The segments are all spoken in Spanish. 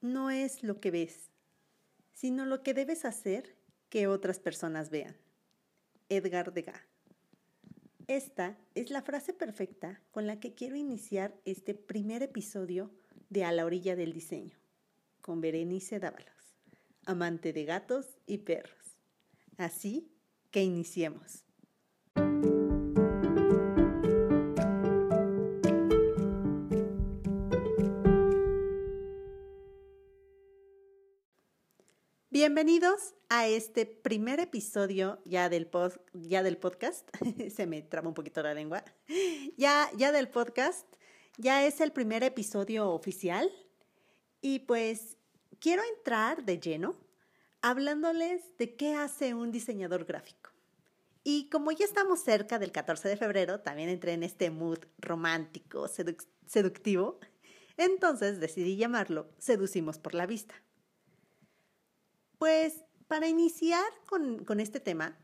no es lo que ves, sino lo que debes hacer que otras personas vean. Edgar Degas. Esta es la frase perfecta con la que quiero iniciar este primer episodio de A la orilla del diseño, con Berenice Dávalos, amante de gatos y perros. Así que iniciemos. Bienvenidos a este primer episodio ya del, ya del podcast. Se me traba un poquito la lengua. Ya, ya del podcast. Ya es el primer episodio oficial. Y pues quiero entrar de lleno hablándoles de qué hace un diseñador gráfico. Y como ya estamos cerca del 14 de febrero, también entré en este mood romántico, seductivo. Entonces decidí llamarlo Seducimos por la Vista. Pues para iniciar con, este tema,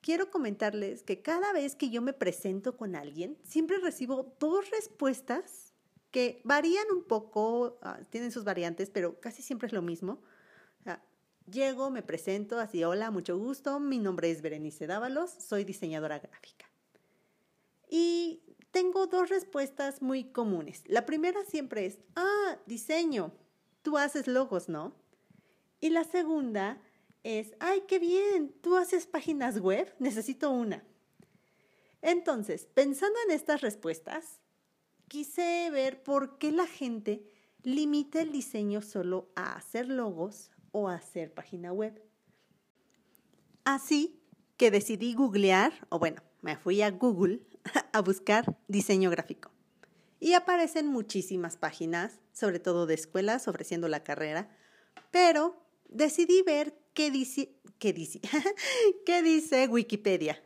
quiero comentarles que cada vez que yo me presento con alguien, siempre recibo dos respuestas que varían un poco, ah, tienen sus variantes, pero casi siempre es lo mismo. llego, me presento así, hola, mucho gusto, mi nombre es Berenice Dávalos, soy diseñadora gráfica. Y tengo dos respuestas muy comunes. La primera siempre es, ah, diseño, tú haces logos, ¿no? Y la segunda es, ay, qué bien, tú haces páginas web, necesito una. Entonces, pensando en estas respuestas, quise ver por qué la gente limita el diseño solo a hacer logos o a hacer página web. Así que decidí googlear, o bueno, me fui a Google a buscar diseño gráfico. Y aparecen muchísimas páginas, sobre todo de escuelas ofreciendo la carrera, pero decidí ver qué dice, qué dice, qué dice Wikipedia.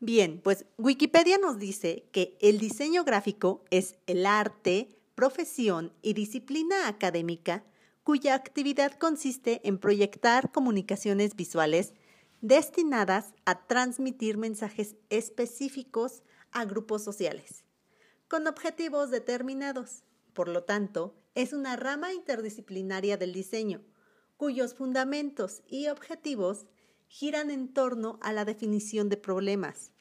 Bien, pues Wikipedia nos dice que el diseño gráfico es el arte, profesión y disciplina académica cuya actividad consiste en proyectar comunicaciones visuales destinadas a transmitir mensajes específicos a grupos sociales, con objetivos determinados. Por lo tanto, es una rama interdisciplinaria del diseño, cuyos fundamentos y objetivos giran en torno a la definición de problemas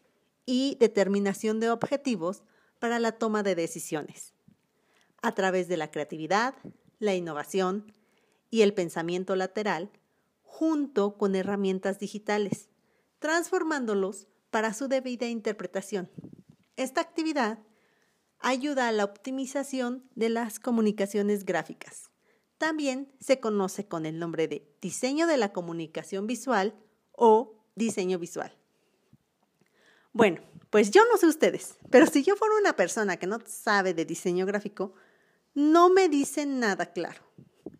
y determinación de objetivos para la toma de decisiones, a través de la creatividad, la innovación y el pensamiento lateral, junto con herramientas digitales, transformándolos para su debida interpretación. Esta actividad ayuda a la optimización de las comunicaciones gráficas también se conoce con el nombre de diseño de la comunicación visual o diseño visual. Bueno, pues yo no sé ustedes, pero si yo fuera una persona que no sabe de diseño gráfico, no me dicen nada claro,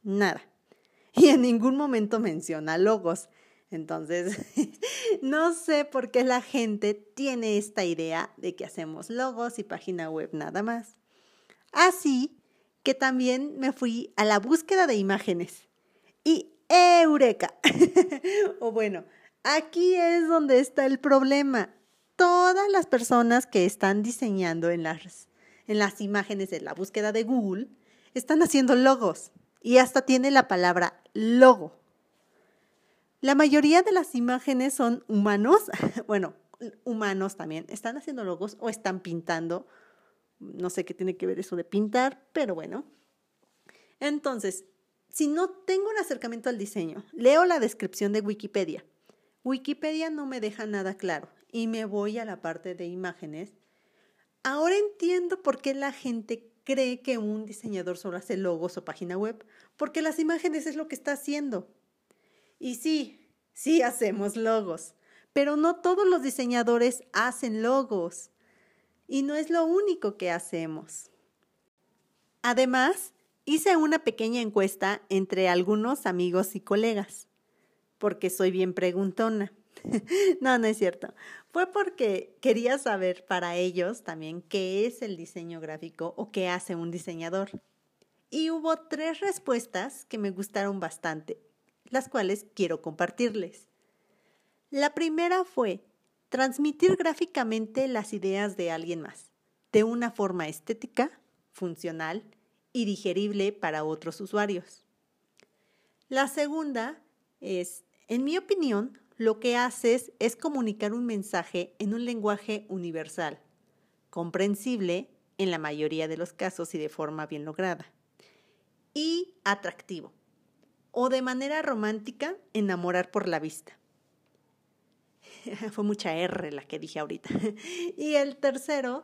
nada. Y en ningún momento menciona logos. Entonces, no sé por qué la gente tiene esta idea de que hacemos logos y página web nada más. Así que también me fui a la búsqueda de imágenes. Y eureka. o bueno, aquí es donde está el problema. Todas las personas que están diseñando en las, en las imágenes de la búsqueda de Google están haciendo logos y hasta tiene la palabra logo. La mayoría de las imágenes son humanos, bueno, humanos también, están haciendo logos o están pintando no sé qué tiene que ver eso de pintar, pero bueno. Entonces, si no tengo un acercamiento al diseño, leo la descripción de Wikipedia. Wikipedia no me deja nada claro y me voy a la parte de imágenes. Ahora entiendo por qué la gente cree que un diseñador solo hace logos o página web, porque las imágenes es lo que está haciendo. Y sí, sí hacemos logos, pero no todos los diseñadores hacen logos. Y no es lo único que hacemos. Además, hice una pequeña encuesta entre algunos amigos y colegas, porque soy bien preguntona. no, no es cierto. Fue porque quería saber para ellos también qué es el diseño gráfico o qué hace un diseñador. Y hubo tres respuestas que me gustaron bastante, las cuales quiero compartirles. La primera fue, transmitir gráficamente las ideas de alguien más, de una forma estética, funcional y digerible para otros usuarios. La segunda es, en mi opinión, lo que haces es comunicar un mensaje en un lenguaje universal, comprensible en la mayoría de los casos y de forma bien lograda, y atractivo, o de manera romántica, enamorar por la vista. fue mucha R la que dije ahorita. y el tercero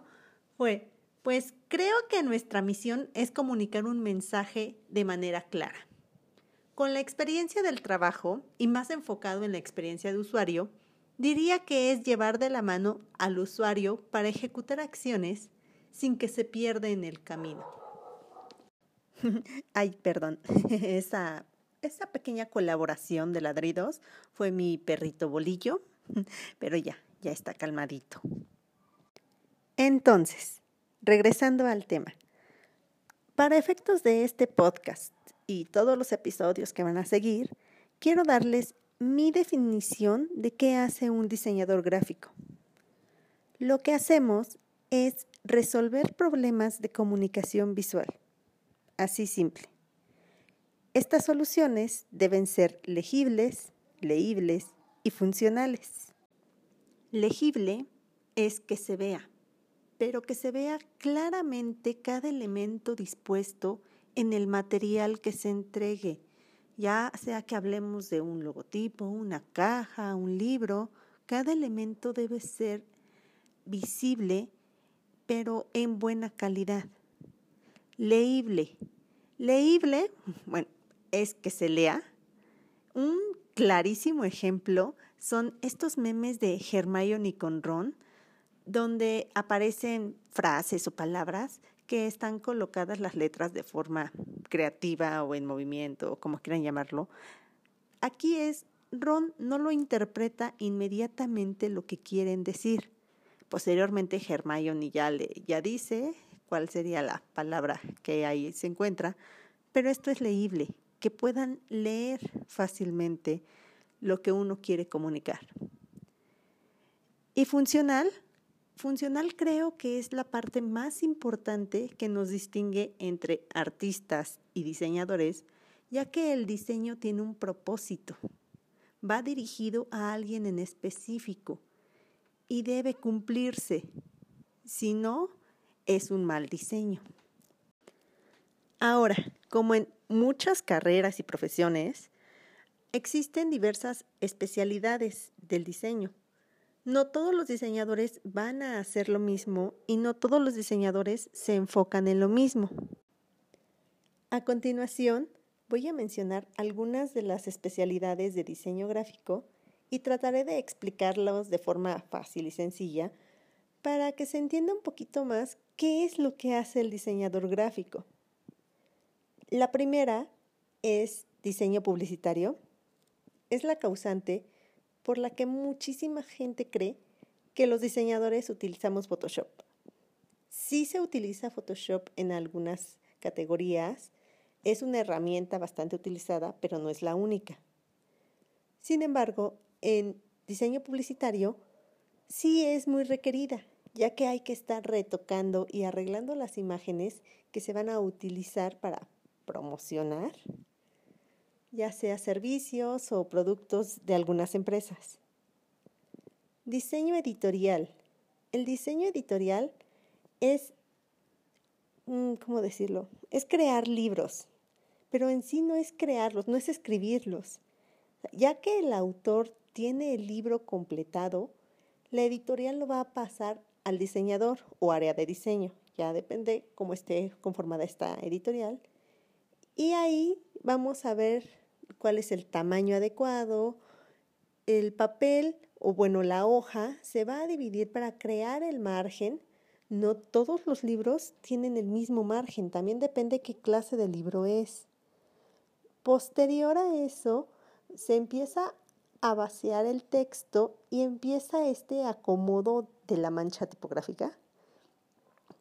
fue, pues creo que nuestra misión es comunicar un mensaje de manera clara. Con la experiencia del trabajo y más enfocado en la experiencia de usuario, diría que es llevar de la mano al usuario para ejecutar acciones sin que se pierda en el camino. Ay, perdón, esa, esa pequeña colaboración de ladridos fue mi perrito bolillo pero ya, ya está calmadito. Entonces, regresando al tema. Para efectos de este podcast y todos los episodios que van a seguir, quiero darles mi definición de qué hace un diseñador gráfico. Lo que hacemos es resolver problemas de comunicación visual. Así simple. Estas soluciones deben ser legibles, leíbles y funcionales. Legible es que se vea, pero que se vea claramente cada elemento dispuesto en el material que se entregue, ya sea que hablemos de un logotipo, una caja, un libro, cada elemento debe ser visible, pero en buena calidad. Leíble. Leíble, bueno, es que se lea. Un clarísimo ejemplo son estos memes de Hermione con Ron, donde aparecen frases o palabras que están colocadas las letras de forma creativa o en movimiento, o como quieran llamarlo. Aquí es, Ron no lo interpreta inmediatamente lo que quieren decir. Posteriormente Hermione ya, le, ya dice cuál sería la palabra que ahí se encuentra, pero esto es leíble que puedan leer fácilmente lo que uno quiere comunicar. Y funcional, funcional creo que es la parte más importante que nos distingue entre artistas y diseñadores, ya que el diseño tiene un propósito, va dirigido a alguien en específico y debe cumplirse, si no, es un mal diseño. Ahora, como en muchas carreras y profesiones, existen diversas especialidades del diseño. No todos los diseñadores van a hacer lo mismo y no todos los diseñadores se enfocan en lo mismo. A continuación, voy a mencionar algunas de las especialidades de diseño gráfico y trataré de explicarlos de forma fácil y sencilla para que se entienda un poquito más qué es lo que hace el diseñador gráfico. La primera es diseño publicitario. Es la causante por la que muchísima gente cree que los diseñadores utilizamos Photoshop. Sí se utiliza Photoshop en algunas categorías, es una herramienta bastante utilizada, pero no es la única. Sin embargo, en diseño publicitario sí es muy requerida, ya que hay que estar retocando y arreglando las imágenes que se van a utilizar para promocionar, ya sea servicios o productos de algunas empresas. Diseño editorial. El diseño editorial es, mm, ¿cómo decirlo? Es crear libros, pero en sí no es crearlos, no es escribirlos. Ya que el autor tiene el libro completado, la editorial lo va a pasar al diseñador o área de diseño. Ya depende cómo esté conformada esta editorial. Y ahí vamos a ver cuál es el tamaño adecuado. El papel o bueno, la hoja se va a dividir para crear el margen. No todos los libros tienen el mismo margen, también depende qué clase de libro es. Posterior a eso, se empieza a vaciar el texto y empieza este acomodo de la mancha tipográfica,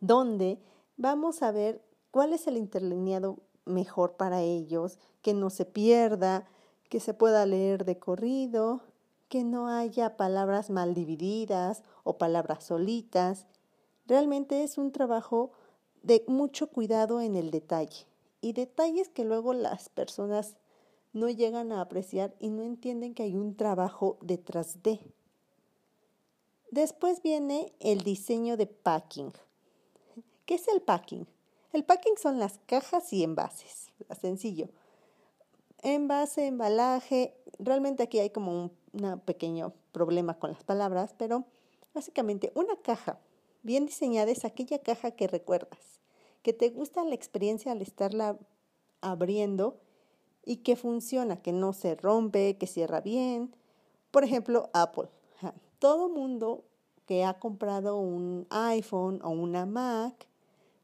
donde vamos a ver cuál es el interlineado mejor para ellos, que no se pierda, que se pueda leer de corrido, que no haya palabras mal divididas o palabras solitas. Realmente es un trabajo de mucho cuidado en el detalle y detalles que luego las personas no llegan a apreciar y no entienden que hay un trabajo detrás de. Después viene el diseño de packing. ¿Qué es el packing? El packing son las cajas y envases, sencillo. Envase, embalaje, realmente aquí hay como un pequeño problema con las palabras, pero básicamente una caja bien diseñada es aquella caja que recuerdas, que te gusta la experiencia al estarla abriendo y que funciona, que no se rompe, que cierra bien. Por ejemplo, Apple. Todo mundo que ha comprado un iPhone o una Mac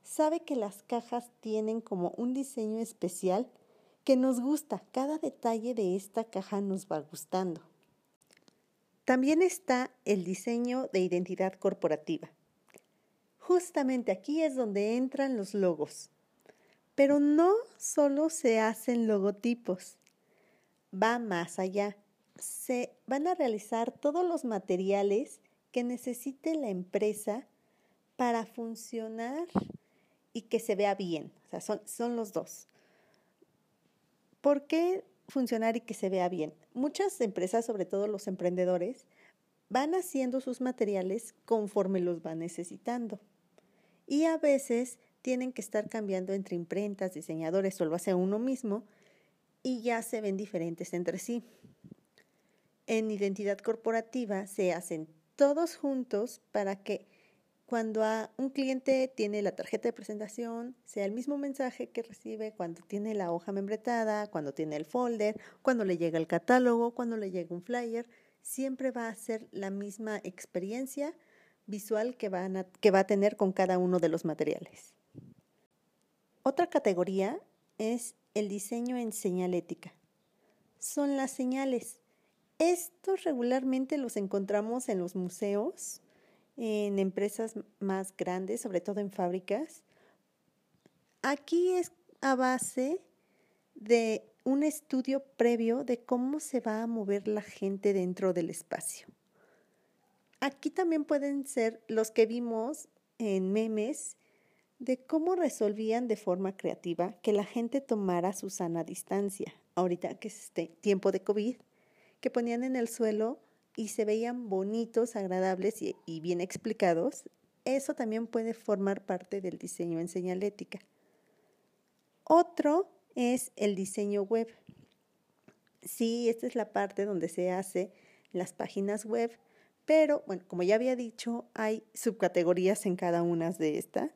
sabe que las cajas tienen como un diseño especial que nos gusta. Cada detalle de esta caja nos va gustando. También está el diseño de identidad corporativa. Justamente aquí es donde entran los logos. Pero no solo se hacen logotipos, va más allá. Se van a realizar todos los materiales que necesite la empresa para funcionar y que se vea bien. Son, son los dos. ¿Por qué funcionar y que se vea bien? Muchas empresas, sobre todo los emprendedores, van haciendo sus materiales conforme los van necesitando. Y a veces tienen que estar cambiando entre imprentas, diseñadores o lo hace uno mismo y ya se ven diferentes entre sí. En identidad corporativa se hacen todos juntos para que cuando un cliente tiene la tarjeta de presentación, sea el mismo mensaje que recibe cuando tiene la hoja membretada, cuando tiene el folder, cuando le llega el catálogo, cuando le llega un flyer, siempre va a ser la misma experiencia visual que, que va a tener con cada uno de los materiales. Otra categoría es el diseño en señalética. Son las señales. Estos regularmente los encontramos en los museos, en empresas más grandes, sobre todo en fábricas. Aquí es a base de un estudio previo de cómo se va a mover la gente dentro del espacio. Aquí también pueden ser los que vimos en memes de cómo resolvían de forma creativa que la gente tomara su sana distancia, ahorita que es este tiempo de COVID, que ponían en el suelo y se veían bonitos, agradables y, bien explicados, eso también puede formar parte del diseño en señalética. Otro es el diseño web. Sí, esta es la parte donde se hace las páginas web, pero bueno, como ya había dicho, hay subcategorías en cada una de estas.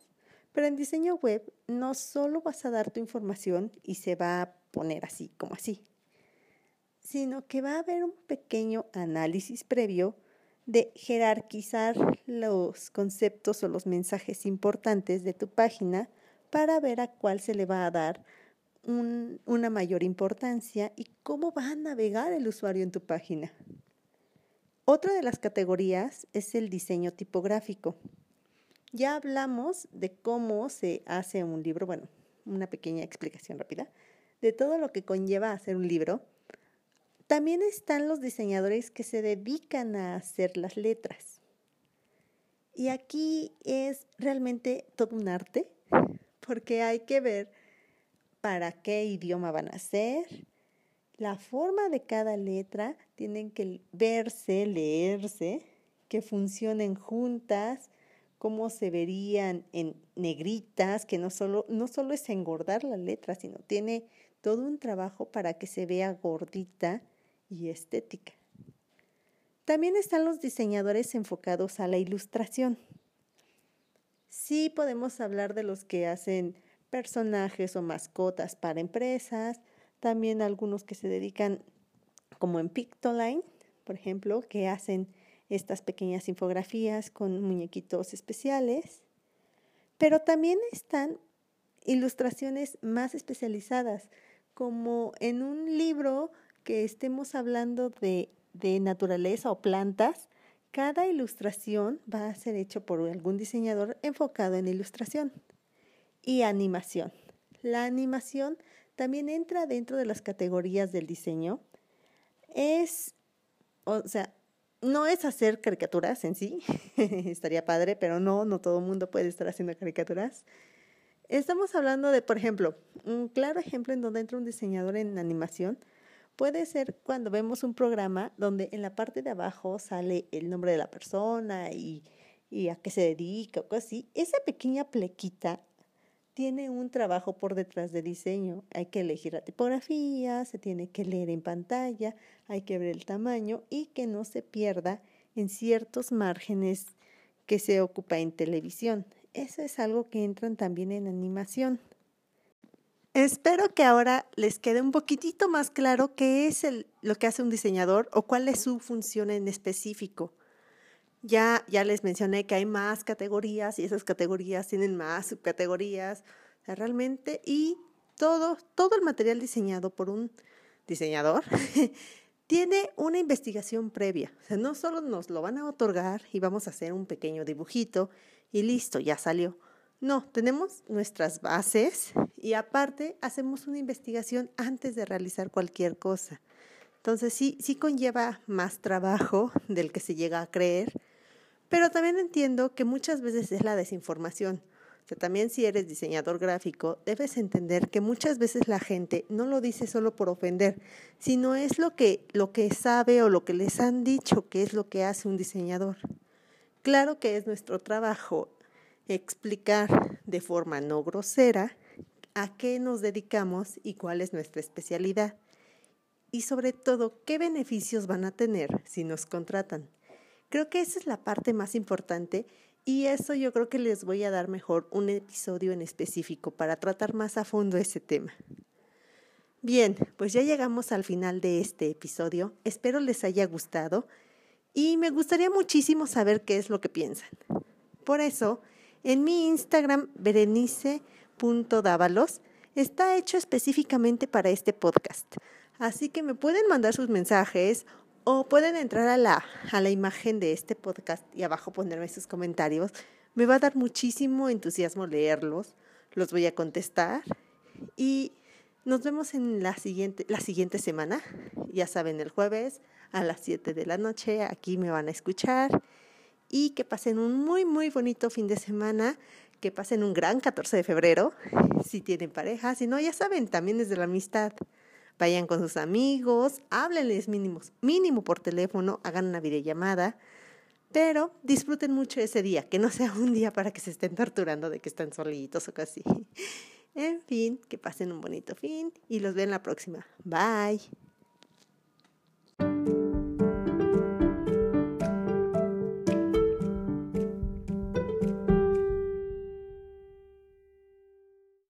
Pero en diseño web no solo vas a dar tu información y se va a poner así como así, sino que va a haber un pequeño análisis previo de jerarquizar los conceptos o los mensajes importantes de tu página para ver a cuál se le va a dar una mayor importancia y cómo va a navegar el usuario en tu página. Otra de las categorías es el diseño tipográfico. Ya hablamos de cómo se hace un libro, bueno, una pequeña explicación rápida, de todo lo que conlleva hacer un libro. También están los diseñadores que se dedican a hacer las letras. Y aquí es realmente todo un arte, porque hay que ver para qué idioma van a ser, la forma de cada letra, tienen que verse, leerse, que funcionen juntas, cómo se verían en negritas, que no solo, no solo es engordar la letra, sino tiene todo un trabajo para que se vea gordita y estética. También están los diseñadores enfocados a la ilustración. Sí podemos hablar de los que hacen personajes o mascotas para empresas, también algunos que se dedican como en Pictoline, por ejemplo, que hacen estas pequeñas infografías con muñequitos especiales, pero también están ilustraciones más especializadas, como en un libro que estemos hablando de, de naturaleza o plantas, cada ilustración va a ser hecho por algún diseñador enfocado en ilustración y animación. La animación también entra dentro de las categorías del diseño. Es, o sea, no es hacer caricaturas en sí, estaría padre, pero no, no todo el mundo puede estar haciendo caricaturas. Estamos hablando de, por ejemplo, un claro ejemplo en donde entra un diseñador en animación puede ser cuando vemos un programa donde en la parte de abajo sale el nombre de la persona y, a qué se dedica o cosas así. Esa pequeña plequita tiene un trabajo por detrás de diseño. Hay que elegir la tipografía, se tiene que leer en pantalla, hay que ver el tamaño y que no se pierda en ciertos márgenes que se ocupa en televisión. Eso es algo que entran también en animación. Espero que ahora les quede un poquitito más claro qué es lo que hace un diseñador o cuál es su función en específico. Ya, ya les mencioné que hay más categorías y esas categorías tienen más subcategorías. realmente, y todo, todo el material diseñado por un diseñador tiene una investigación previa. O sea, no solo nos lo van a otorgar y vamos a hacer un pequeño dibujito y listo, ya salió. No, tenemos nuestras bases y aparte hacemos una investigación antes de realizar cualquier cosa. Entonces sí, sí conlleva más trabajo del que se llega a creer, pero también entiendo que muchas veces es la desinformación. O sea, también si eres diseñador gráfico, debes entender que muchas veces la gente no lo dice solo por ofender, sino es lo que, lo que sabe o lo que les han dicho que es lo que hace un diseñador. Claro que es nuestro trabajo explicar de forma no grosera a qué nos dedicamos y cuál es nuestra especialidad. Y sobre todo, qué beneficios van a tener si nos contratan. Creo que esa es la parte más importante y eso yo creo que les voy a dar mejor un episodio en específico para tratar más a fondo ese tema. Bien, pues ya llegamos al final de este episodio. Espero les haya gustado y me gustaría muchísimo saber qué es lo que piensan. Por eso, en mi Instagram, berenice.dávalos, está hecho específicamente para este podcast. Así que me pueden mandar sus mensajes o pueden entrar a la, a la imagen de este podcast y abajo ponerme sus comentarios. Me va a dar muchísimo entusiasmo leerlos. Los voy a contestar. Y nos vemos en la siguiente, la siguiente semana. Ya saben, el jueves a las 7 de la noche. Aquí me van a escuchar. Y que pasen un muy, muy bonito fin de semana. Que pasen un gran 14 de febrero. Si tienen pareja. Si no, ya saben, también es de la amistad. Vayan con sus amigos, háblenles mínimos, mínimo por teléfono, hagan una videollamada, pero disfruten mucho ese día, que no sea un día para que se estén torturando de que están solitos o casi. En fin, que pasen un bonito fin y los veo en la próxima. Bye.